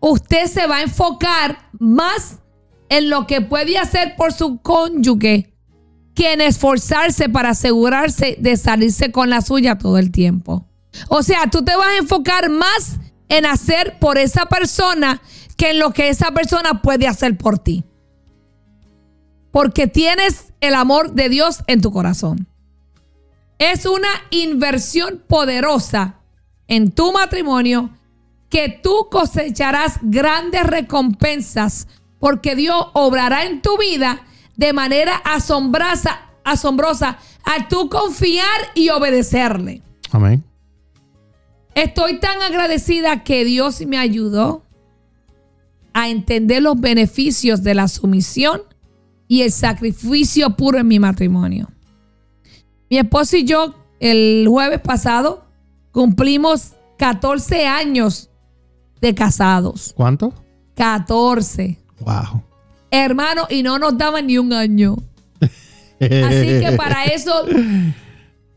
Usted se va a enfocar más en lo que puede hacer por su cónyuge que en esforzarse para asegurarse de salirse con la suya todo el tiempo. O sea, tú te vas a enfocar más en hacer por esa persona que en lo que esa persona puede hacer por ti porque tienes el amor de Dios en tu corazón. Es una inversión poderosa en tu matrimonio que tú cosecharás grandes recompensas porque Dios obrará en tu vida de manera asombrosa, asombrosa al tú confiar y obedecerle. Amén. Estoy tan agradecida que Dios me ayudó a entender los beneficios de la sumisión y el sacrificio puro en mi matrimonio. Mi esposo y yo el jueves pasado cumplimos 14 años de casados. ¿Cuánto? 14. Wow. Hermano, y no nos daban ni un año. Así que para eso,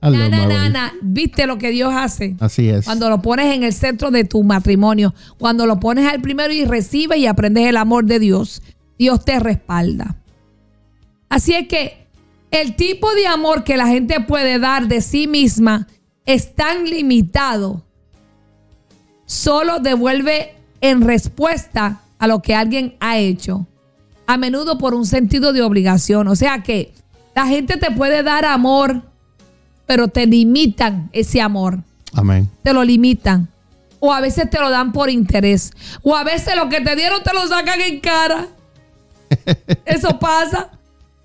nana, nana, viste lo que Dios hace. Así es. Cuando lo pones en el centro de tu matrimonio, cuando lo pones al primero y recibes y aprendes el amor de Dios, Dios te respalda. Así es que el tipo de amor que la gente puede dar de sí misma es tan limitado. Solo devuelve en respuesta a lo que alguien ha hecho. A menudo por un sentido de obligación. O sea que la gente te puede dar amor, pero te limitan ese amor Amén. te lo limitan. O a veces te lo dan por interés. O a veces lo que te dieron te lo sacan en cara. Eso pasa.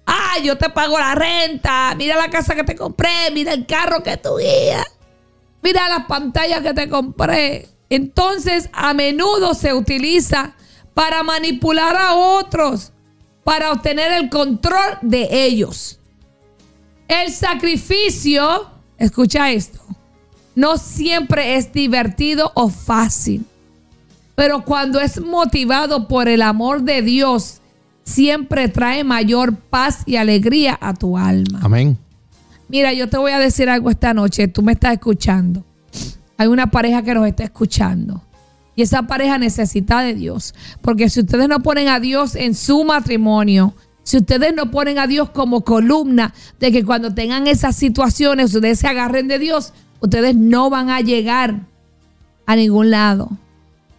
Ah, yo te pago la renta. Mira la casa que te compré. Mira el carro que tu guía. Mira las pantallas que te compré. Entonces, a menudo se utiliza para manipular a otros, para obtener el control de ellos. El sacrificio, escucha esto, no siempre es divertido o fácil. Pero cuando es motivado por el amor de Dios, siempre trae mayor paz y alegría a tu alma. Amén. Mira, yo te voy a decir algo esta noche. Tú me estás escuchando. Hay una pareja que nos está escuchando. Y esa pareja necesita de Dios. Porque si ustedes no ponen a Dios en su matrimonio, si ustedes no ponen a Dios como columna de que cuando tengan esas situaciones ustedes se agarren de Dios, ustedes no van a llegar a ningún lado.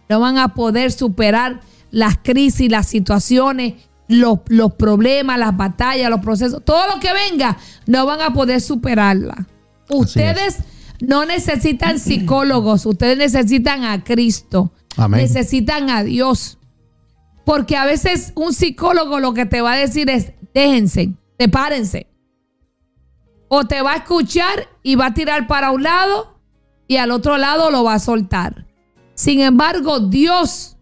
No van a poder superar las crisis, las situaciones, los, los problemas, las batallas, los procesos, todo lo que venga, no van a poder superarla. Ustedes no necesitan psicólogos, ustedes necesitan a Cristo. Amén. Necesitan a Dios. Porque a veces un psicólogo lo que te va a decir es, déjense, sepárense. O te va a escuchar y va a tirar para un lado y al otro lado lo va a soltar. Sin embargo, Dios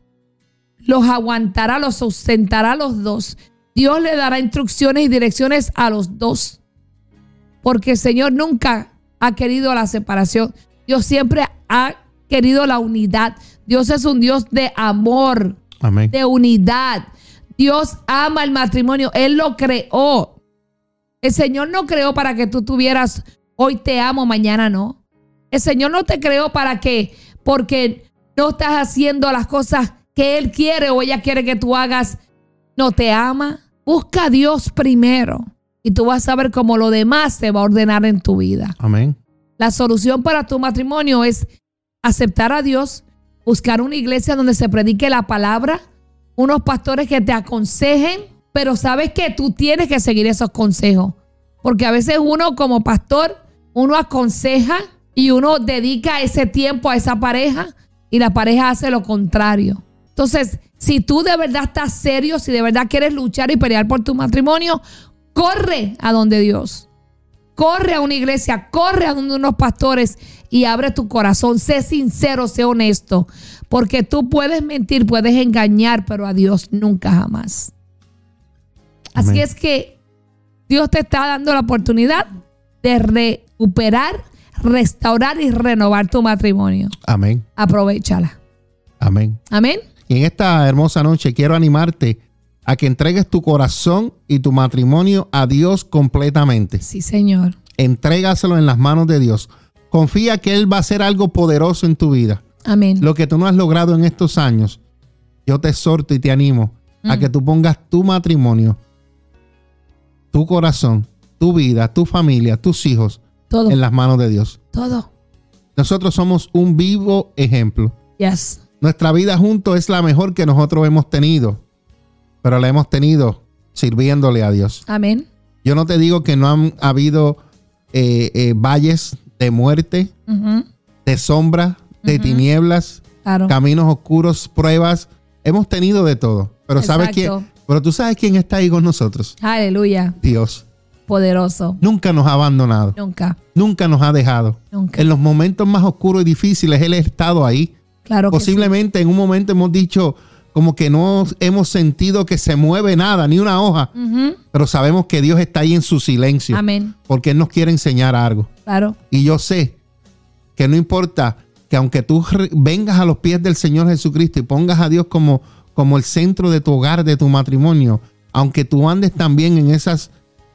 los aguantará, los sustentará a los dos. Dios le dará instrucciones y direcciones a los dos. Porque el Señor nunca ha querido la separación. Dios siempre ha querido la unidad. Dios es un Dios de amor, Amén. de unidad. Dios ama el matrimonio. Él lo creó. El Señor no creó para que tú tuvieras hoy te amo, mañana no. El Señor no te creó para que, porque no estás haciendo las cosas que Él quiere o ella quiere que tú hagas, no te ama. Busca a Dios primero y tú vas a ver cómo lo demás se va a ordenar en tu vida. Amén. La solución para tu matrimonio es aceptar a Dios, buscar una iglesia donde se predique la palabra, unos pastores que te aconsejen, pero sabes que tú tienes que seguir esos consejos. Porque a veces uno como pastor, uno aconseja y uno dedica ese tiempo a esa pareja y la pareja hace lo contrario. Entonces, si tú de verdad estás serio, si de verdad quieres luchar y pelear por tu matrimonio, corre a donde Dios. Corre a una iglesia, corre a donde unos pastores y abre tu corazón. Sé sincero, sé honesto. Porque tú puedes mentir, puedes engañar, pero a Dios nunca jamás. Así Amén. es que Dios te está dando la oportunidad de recuperar, restaurar y renovar tu matrimonio. Amén. Aprovechala. Amén. Amén. Y en esta hermosa noche quiero animarte a que entregues tu corazón y tu matrimonio a Dios completamente. Sí, Señor. Entrégaselo en las manos de Dios. Confía que Él va a hacer algo poderoso en tu vida. Amén. Lo que tú no has logrado en estos años, yo te exhorto y te animo a Mm. que tú pongas tu matrimonio, tu corazón, tu vida, tu familia, tus hijos Todo. en las manos de Dios. Todo. Nosotros somos un vivo ejemplo. Yes. Nuestra vida juntos es la mejor que nosotros hemos tenido, pero la hemos tenido sirviéndole a Dios. Amén. Yo no te digo que no han habido eh, eh, valles de muerte, de sombra, de tinieblas, Claro. caminos oscuros, pruebas. Hemos tenido de todo. Pero ¿sabes quién? Pero tú sabes quién está ahí con nosotros. Aleluya. Dios. Poderoso. Nunca nos ha abandonado. Nunca. Nunca nos ha dejado. Nunca. En los momentos más oscuros y difíciles, Él ha estado ahí. Claro que sí. Posiblemente en un momento hemos dicho como que no hemos sentido que se mueve nada, ni una hoja. Pero sabemos que Dios está ahí en su silencio. Amén. Porque Él nos quiere enseñar algo. Claro. Y yo sé que no importa que aunque tú vengas a los pies del Señor Jesucristo y pongas a Dios como, como el centro de tu hogar, de tu matrimonio, aunque tú andes también en esas,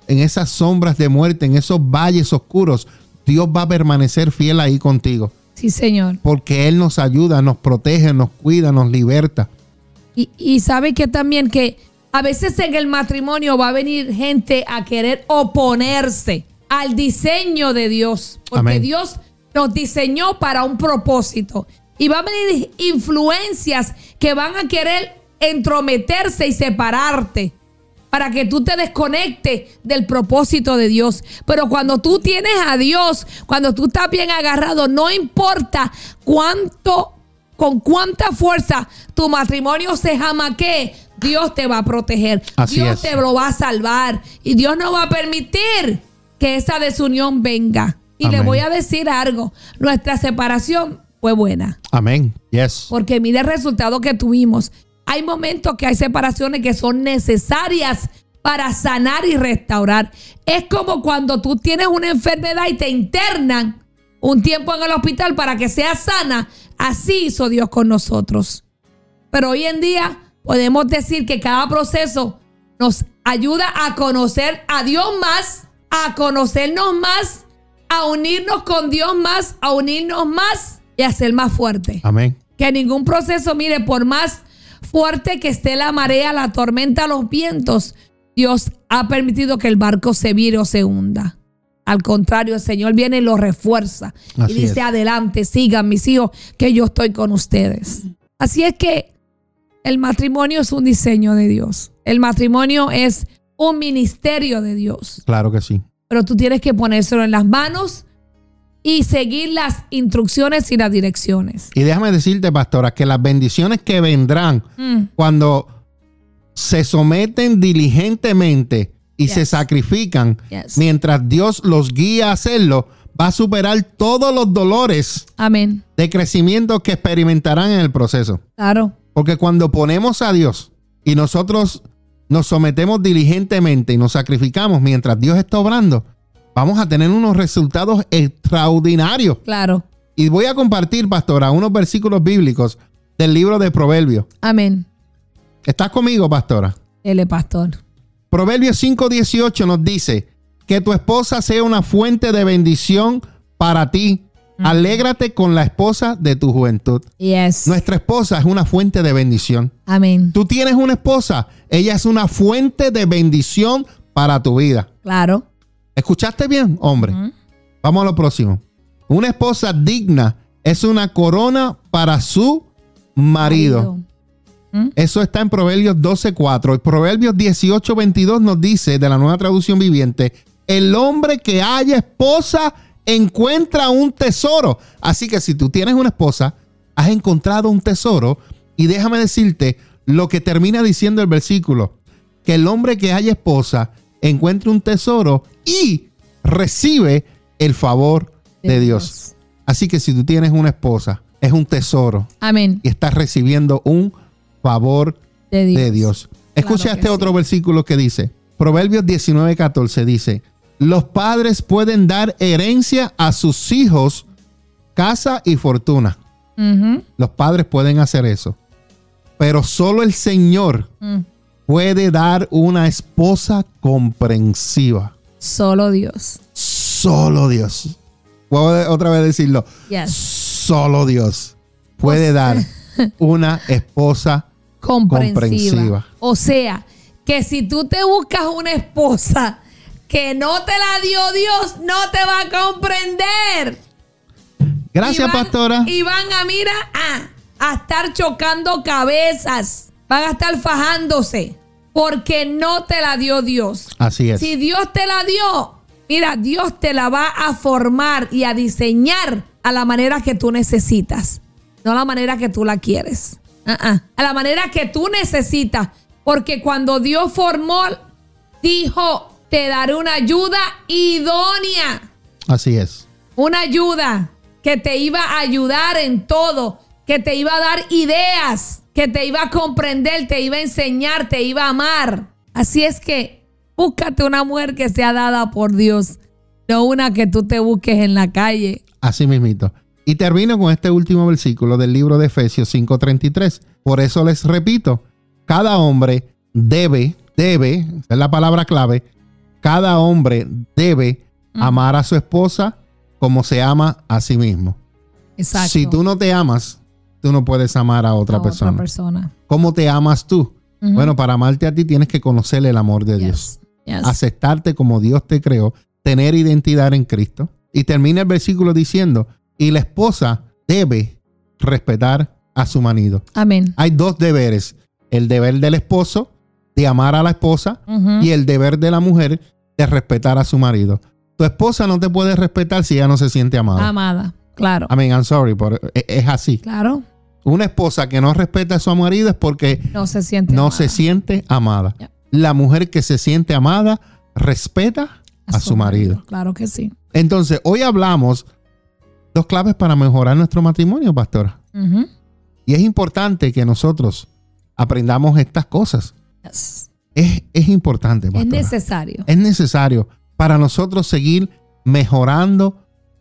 en esas sombras de muerte, en esos valles oscuros, Dios va a permanecer fiel ahí contigo. Sí, Señor. Porque Él nos ayuda, nos protege, nos cuida, nos liberta. Y, y sabe que también que a veces en el matrimonio va a venir gente a querer oponerse al diseño de Dios. Porque Amén. Dios nos diseñó para un propósito. Y va a venir influencias que van a querer entrometerse y separarte para que tú te desconectes del propósito de Dios. Pero cuando tú tienes a Dios, cuando tú estás bien agarrado, no importa cuánto, con cuánta fuerza tu matrimonio se jamaque, Dios te va a proteger. Así Dios es. te lo va a salvar. Y Dios no va a permitir que esa desunión venga. Y le voy a decir algo, nuestra separación fue buena. Amén. Yes. Porque mire el resultado que tuvimos. Hay momentos que hay separaciones que son necesarias para sanar y restaurar. Es como cuando tú tienes una enfermedad y te internan un tiempo en el hospital para que seas sana. Así hizo Dios con nosotros. Pero hoy en día podemos decir que cada proceso nos ayuda a conocer a Dios más, a conocernos más, a unirnos con Dios más, a unirnos más y a ser más fuertes. Amén. Que ningún proceso, mire, por más fuerte que esté la marea, la tormenta, los vientos, Dios ha permitido que el barco se vire o se hunda. Al contrario, el Señor viene y lo refuerza. Así y dice, es. adelante, sigan mis hijos, que yo estoy con ustedes. Así es que el matrimonio es un diseño de Dios. El matrimonio es un ministerio de Dios. Claro que sí. Pero tú tienes que ponérselo en las manos y seguir las instrucciones y las direcciones. Y déjame decirte, pastora, que las bendiciones que vendrán Mm. cuando se someten diligentemente y Yes. se sacrifican Yes. mientras Dios los guía a hacerlo, va a superar todos los dolores Amén. de crecimiento que experimentarán en el proceso. Claro. Porque cuando ponemos a Dios y nosotros nos sometemos diligentemente y nos sacrificamos mientras Dios está obrando, vamos a tener unos resultados extraordinarios. Claro. Y voy a compartir, pastora, unos versículos bíblicos del libro de Proverbios. Amén. ¿Estás conmigo, pastora? Él es pastor. Proverbios 5:18 nos dice que tu esposa sea una fuente de bendición para ti. Alégrate con la esposa de tu juventud. Yes. Nuestra esposa es una fuente de bendición. Amén. Tú tienes una esposa, ella es una fuente de bendición para tu vida. Claro. ¿Escuchaste bien, hombre? Vamos a lo próximo. Una esposa digna es una corona para su marido. Eso está en Proverbios 12.4. Proverbios 18.22 nos dice, de la nueva traducción viviente, el hombre que haya esposa encuentra un tesoro. Así que si tú tienes una esposa, has encontrado un tesoro. Y déjame decirte lo que termina diciendo el versículo, que el hombre que haya esposa encuentre un tesoro y recibe el favor de, Dios. Así que si tú tienes una esposa, es un tesoro. Amén. Y estás recibiendo un favor de Dios. Escucha este otro versículo que dice, Proverbios 19:14 dice, los padres pueden dar herencia a sus hijos, casa y fortuna. Los padres pueden hacer eso. Pero solo el Señor mm. puede dar una esposa comprensiva. Solo Dios. Solo Dios. Puedo otra vez decirlo. Solo Dios puede pues, dar una esposa comprensiva. O sea, que si tú te buscas una esposa que no te la dio Dios, no te va a comprender. Gracias, pastora. Y van a, mira, a estar chocando cabezas. Van a estar fajándose. Porque no te la dio Dios. Así es. Si Dios te la dio, mira, Dios te la va a formar y a diseñar a la manera que tú necesitas. No a la manera que tú la quieres. Uh-uh. A la manera que tú necesitas. Porque cuando Dios formó, dijo, te daré una ayuda idónea. Así es. Una ayuda que te iba a ayudar en todo, que te iba a dar ideas, que te iba a comprender, te iba a enseñar, te iba a amar. Así es que búscate una mujer que sea dada por Dios, no una que tú te busques en la calle. Así mismito. Y termino con este último versículo del libro de Efesios 5:33. Por eso les repito, cada hombre debe, debe, es la palabra clave, cada hombre debe amar a su esposa como se ama a sí mismo. Exacto. Si tú no te amas, tú no puedes amar a otra, persona. persona. ¿Cómo te amas tú? Bueno, para amarte a ti tienes que conocer el amor de Dios. Aceptarte como Dios te creó, tener identidad en Cristo. Y termina el versículo diciendo, y la esposa debe respetar a su marido. Amén. Hay dos deberes, el deber del esposo de amar a la esposa y el deber de la mujer de respetar a su marido. Tu esposa no te puede respetar si ella no se siente amada. Amada, claro. I mean, I'm sorry, pero es así. Claro. Una esposa que no respeta a su marido es porque no se siente no amada. Se siente amada. La mujer que se siente amada respeta a, su, marido. Claro que sí. Entonces, hoy hablamos dos claves para mejorar nuestro matrimonio, pastora. Y es importante que nosotros aprendamos estas cosas. Es, es, importante. Es necesario. Es necesario para nosotros seguir mejorando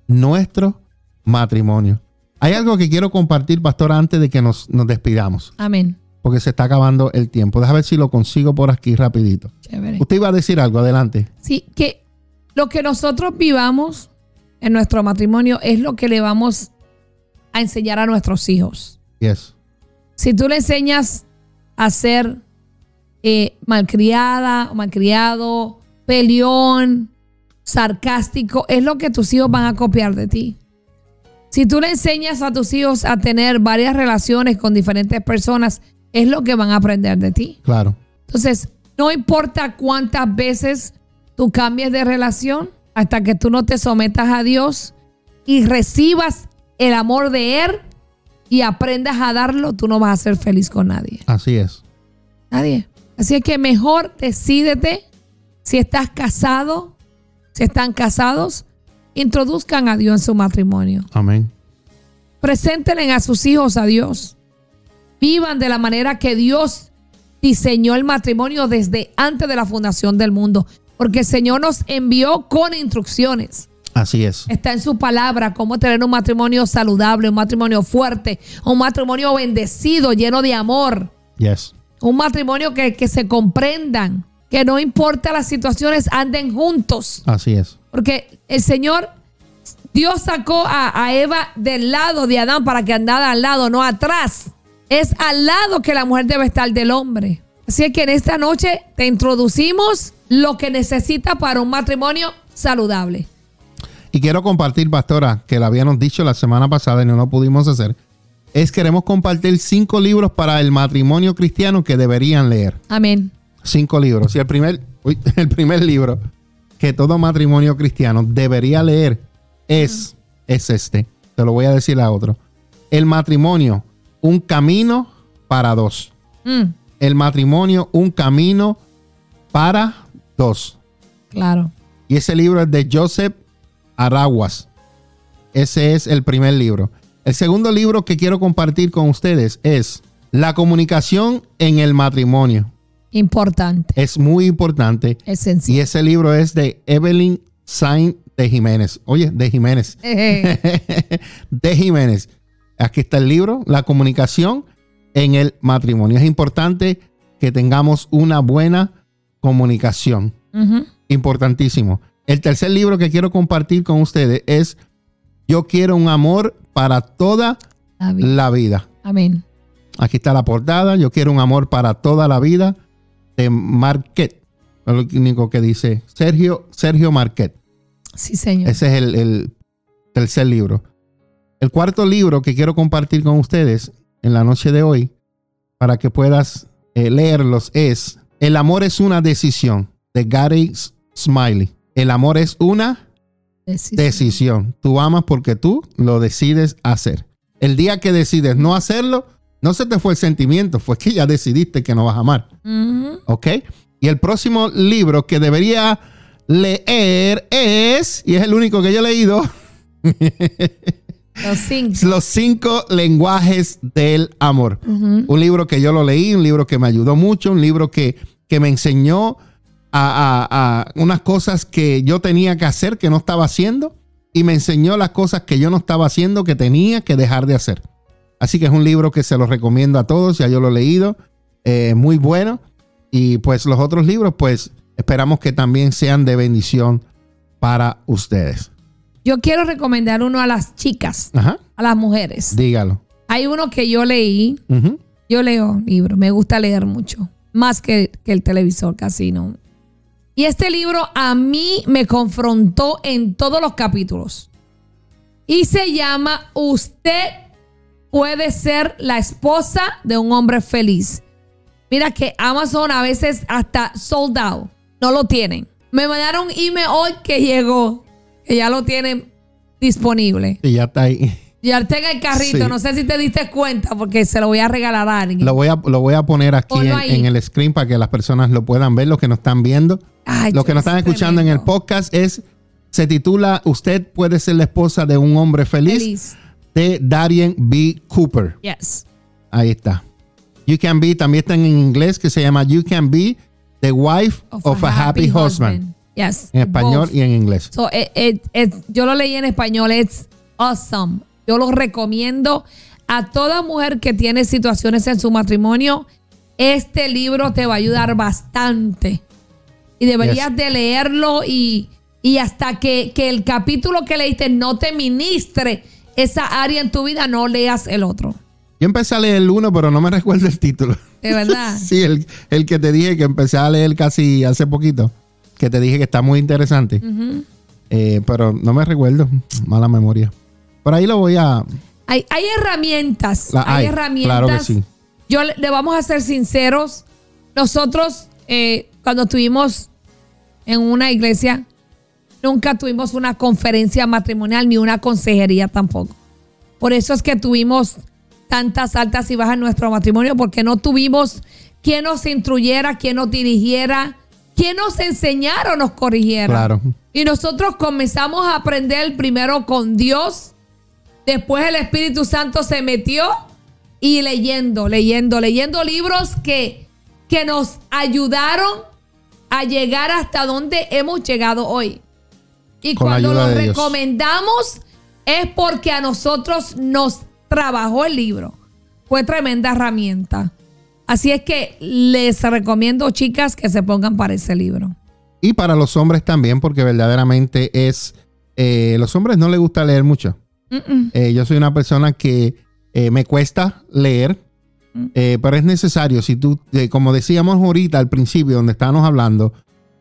nuestro matrimonio. Hay algo que quiero compartir, pastor, antes de que nos, despidamos. Amén. Porque se está acabando el tiempo. Déjame ver si lo consigo por aquí rapidito. Usted iba a decir algo, adelante. Sí, que lo que nosotros vivamos en nuestro matrimonio es lo que le vamos a enseñar a nuestros hijos. Yes. Si tú le enseñas a ser eh, malcriada o malcriado, peleón, sarcástico, es lo que tus hijos van a copiar de ti. Si tú le enseñas a tus hijos a tener varias relaciones con diferentes personas, es lo que van a aprender de ti. Claro. Entonces, no importa cuántas veces tú cambies de relación, hasta que tú no te sometas a Dios y recibas el amor de Él y aprendas a darlo, tú no vas a ser feliz con nadie. Así es. Nadie. Así es que mejor decídete si estás casado, si están casados, introduzcan a Dios en su matrimonio. Amén. Preséntenle a sus hijos a Dios. Vivan de la manera que Dios diseñó el matrimonio desde antes de la fundación del mundo. Porque el Señor nos envió con instrucciones. Así es. Está en su palabra cómo tener un matrimonio saludable, un matrimonio fuerte, un matrimonio bendecido, lleno de amor. Yes. Un matrimonio que, que se comprendan, que no importa las situaciones, anden juntos. Así es. Porque el Señor, Dios sacó a, Eva del lado de Adán para que andara al lado, no atrás. Es al lado que la mujer debe estar del hombre. Así que en esta noche te introducimos lo que necesita para un matrimonio saludable. Y quiero compartir, pastora, que la habíamos dicho la semana pasada y no lo pudimos hacer, es queremos compartir cinco libros para el matrimonio cristiano que deberían leer. Amén. Cinco libros. Y el primer, uy, el primer libro que todo matrimonio cristiano debería leer es, es este. Te lo voy a decir a otro. El matrimonio, un camino para dos. Mm, El matrimonio, un camino para claro. Y ese libro es de Joseph Araguas. Ese es el primer libro. El segundo libro que quiero compartir con ustedes es La comunicación en el matrimonio. Importante. Es muy importante. Y Esencial. ese libro es de Evelyn Saint de Jiménez. Oye, de Jiménez. de Jiménez. Aquí está el libro, La comunicación en el matrimonio. Es importante que tengamos una buena comunicación. Ujú. Importantísimo. El tercer libro que quiero compartir con ustedes es Yo quiero un amor para toda La vida. la vida. Amén. Aquí está la portada. Yo quiero un amor para toda la vida de Marquet. Es lo único que dice Sergio, Sergio Marquet. Sí, Señor. Ese es el, el tercer libro. El cuarto libro que quiero compartir con ustedes en la noche de hoy, para que puedas eh, leerlos, es El amor es una decisión, de Gary Smiley. El amor es una Decisión. decisión. Tú amas porque tú lo decides hacer. El día que decides no hacerlo, no se te fue el sentimiento, fue que ya decidiste que no vas a amar. ¿Ok? Y el próximo libro que debería leer es, y es el único que yo he leído, Los cinco. Los cinco lenguajes del amor. Un libro que yo lo leí, un libro que me ayudó mucho, un libro que, que me enseñó a, a- a unas cosas que yo tenía que hacer que no estaba haciendo y me enseñó las cosas que yo no estaba haciendo que tenía que dejar de hacer. Así que es un libro que se lo recomiendo a todos, ya yo lo he leído, eh, muy bueno. Y pues los otros libros, pues esperamos que también sean de bendición para ustedes. Yo quiero recomendar uno a las chicas, Ajá, a las mujeres. dígalo. Hay uno que yo leí. Yo leo libros, me gusta leer mucho, más que, que el televisor, casi no. Y este libro a mí me confrontó en todos los capítulos. Y se llama Usted puede ser la esposa de un hombre feliz. Mira que Amazon a veces hasta sold out, no lo tienen. Me mandaron email hoy que llegó, que ya lo tienen disponible. Y ya está ahí. Está en el carrito, Sí. no sé si te diste cuenta porque se lo voy a regalar a alguien. Lo voy a, lo voy a poner aquí en, el screen para que las personas lo puedan ver, los que nos están viendo. Ay, los que nos están es escuchando en el podcast es, se titula Usted puede ser la esposa de un hombre feliz, Feliz. de Darien B. Cooper. Yes. Ahí está. You can be, también está en inglés que se llama You can be the wife of, a, happy, husband. Yes. En español Both. y en inglés. So, eh, eh, eh, yo lo leí en español, it's awesome. Yo lo recomiendo a toda mujer que tiene situaciones en su matrimonio. Este libro te va a ayudar bastante. Y deberías Yes. de leerlo y, y hasta que, que el capítulo que leíste no te ministre esa área en tu vida, no leas el otro. Yo empecé a leer el uno, pero no me recuerdo el título. De verdad. sí, el, el que te dije que empecé a leer casi hace poquito. Que te dije que está muy interesante. Eh, pero no me recuerdo. Mala memoria. Por ahí lo voy a. Hay, hay herramientas. La- hay hay, herramientas. claro que sí. Yo le, le vamos a ser sinceros. Nosotros, eh, cuando estuvimos en una iglesia, nunca tuvimos una conferencia matrimonial ni una consejería tampoco. Por eso es que tuvimos tantas altas y bajas en nuestro matrimonio, porque no tuvimos quien nos instruyera, quien nos dirigiera, quien nos enseñara o nos corrigiera. Claro. Y nosotros comenzamos a aprender primero con Dios, después el Espíritu Santo se metió y leyendo, leyendo, leyendo libros que, que nos ayudaron a llegar hasta donde hemos llegado hoy. Y Con cuando ayuda lo de Dios. recomendamos es porque a nosotros nos trabajó el libro. Fue tremenda herramienta. Así es que les recomiendo, chicas, que se pongan para ese libro. Y para los hombres también, porque verdaderamente es. eh, los hombres no les gusta leer mucho. Eh, yo soy una persona que eh, me cuesta leer, Mm. eh, pero es necesario. Si tú, eh, como decíamos ahorita al principio, donde estábamos hablando,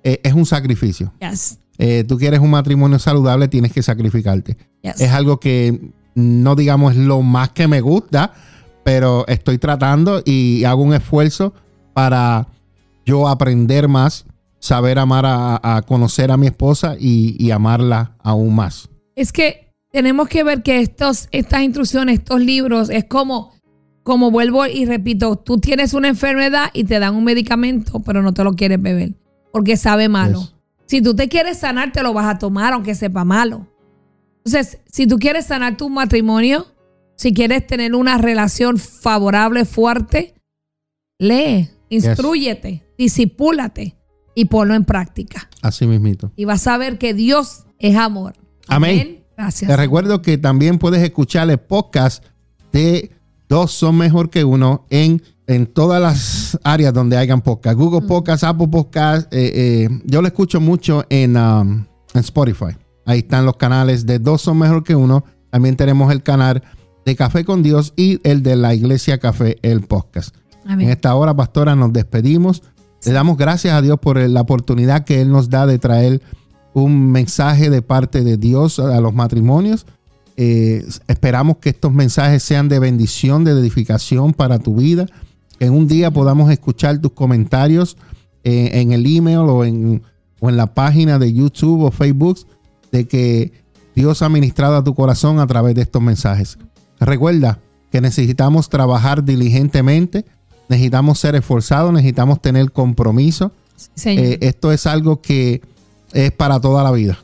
eh, es un sacrificio. Yes. Eh, tú quieres un matrimonio saludable, tienes que sacrificarte. Yes. Es algo que no digamos lo más que me gusta, pero estoy tratando y hago un esfuerzo para yo aprender más, saber amar a, conocer a mi esposa y, amarla aún más. Es que tenemos que ver que estos, estas instrucciones, estos libros, es como, como vuelvo y repito, tú tienes una enfermedad y te dan un medicamento, pero no te lo quieres beber porque sabe malo. Si tú te quieres sanar, te lo vas a tomar aunque sepa malo. Entonces, si tú quieres sanar tu matrimonio, si quieres tener una relación favorable, fuerte, lee, instruyete, disipúlate y ponlo en práctica. Así mismito. Y vas a ver que Dios es amor. Amén. Gracias. Te recuerdo que también puedes escuchar el podcast de Dos son mejor que uno en, en todas las áreas donde hayan podcast. Google Podcast, Apple Podcast. Eh, eh, yo lo escucho mucho en, um, en Spotify. Ahí están los canales de Dos son mejor que uno. También tenemos el canal de Café con Dios y el de la Iglesia Café, el podcast. En esta hora, pastora, nos despedimos. Le damos gracias a Dios por la oportunidad que Él nos da de traer un mensaje de parte de Dios a los matrimonios. Eh, esperamos que estos mensajes sean de bendición, de edificación para tu vida. En un día podamos escuchar tus comentarios eh, en el email o en, o en la página de YouTube o Facebook de que Dios ha ministrado a tu corazón a través de estos mensajes. Recuerda que necesitamos trabajar diligentemente, necesitamos ser esforzados, necesitamos tener compromiso. Eh, esto es algo que es para toda la vida.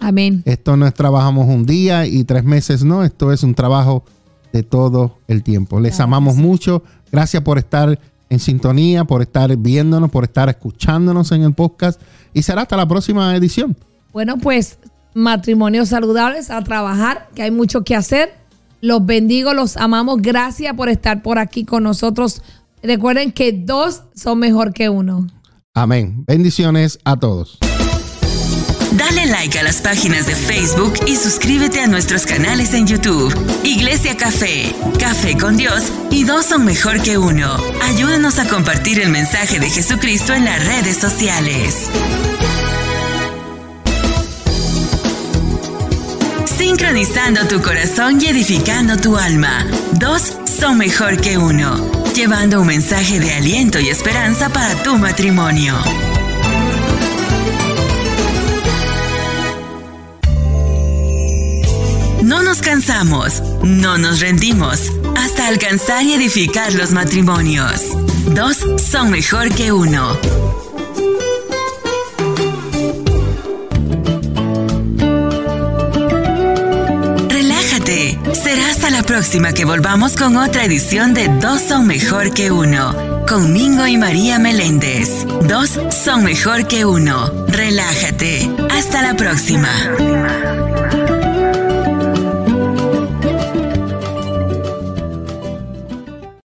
Amén. Esto no es trabajamos un día y tres meses, no, esto es un trabajo de todo el tiempo. Les amamos mucho. Gracias por estar en sintonía, por estar viéndonos, por estar escuchándonos en el podcast y será hasta la próxima edición. Bueno, pues matrimonios saludables, a trabajar, que hay mucho que hacer. Los bendigo, los amamos. Gracias por estar por aquí con nosotros. Recuerden que dos son mejor que uno. Amén. Bendiciones a todos. Dale like a las páginas de Facebook y suscríbete a nuestros canales en YouTube. Iglesia Café, Café con Dios y dos son mejor que uno. Ayúdanos a compartir el mensaje de Jesucristo en las redes sociales. Sincronizando tu corazón y edificando tu alma. Dos son mejor que uno. Llevando un mensaje de aliento y esperanza para tu matrimonio. No nos cansamos, no nos rendimos, hasta alcanzar y edificar los matrimonios. Dos son mejor que uno. Será hasta la próxima que volvamos con otra edición de Dos son mejor que uno. Con Mingo y María Meléndez. Dos son mejor que uno. Relájate. Hasta la próxima.